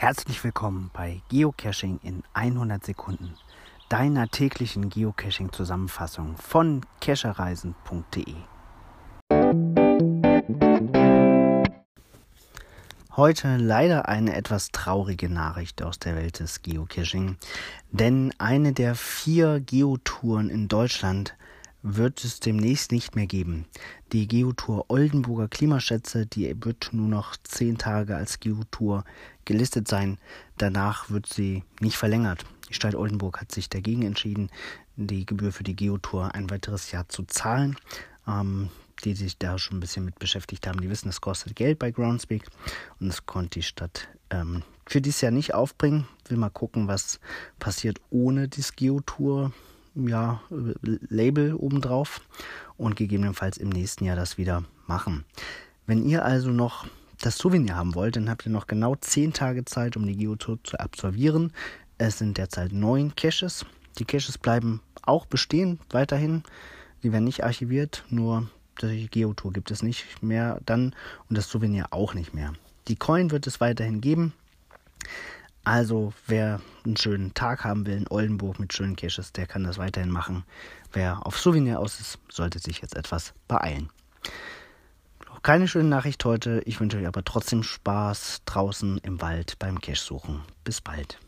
Herzlich willkommen bei Geocaching in 100 Sekunden, deiner täglichen Geocaching-Zusammenfassung von cachereisen.de. Heute leider eine etwas traurige Nachricht aus der Welt des Geocaching, denn eine der vier Geotouren in Deutschland wird es demnächst nicht mehr geben. Die Geotour Oldenburger Klimaschätze, die wird nur noch zehn Tage als Geotour gelistet sein. Danach wird sie nicht verlängert. Die Stadt Oldenburg hat sich dagegen entschieden, die Gebühr für die Geotour ein weiteres Jahr zu zahlen. Ähm, die sich da schon ein bisschen mit beschäftigt haben, die wissen, es kostet Geld bei Groundspeak und es konnte die Stadt ähm, für dieses Jahr nicht aufbringen. Will mal gucken, was passiert ohne die Geotour ja, Label obendrauf und gegebenenfalls im nächsten Jahr das wieder machen. Wenn ihr also noch das Souvenir haben wollt, dann habt ihr noch genau 10 Tage Zeit, um die Geotour zu absolvieren. Es sind derzeit neun Caches. Die Caches bleiben auch bestehen weiterhin. Die werden nicht archiviert, nur die Geotour gibt es nicht mehr dann und das Souvenir auch nicht mehr. Die Coin wird es weiterhin geben. Also wer einen schönen Tag haben will in Oldenburg mit schönen Caches, der kann das weiterhin machen. Wer auf Souvenir aus ist, sollte sich jetzt etwas beeilen. Keine schöne Nachricht heute. Ich wünsche euch aber trotzdem Spaß draußen im Wald beim Cache suchen. Bis bald.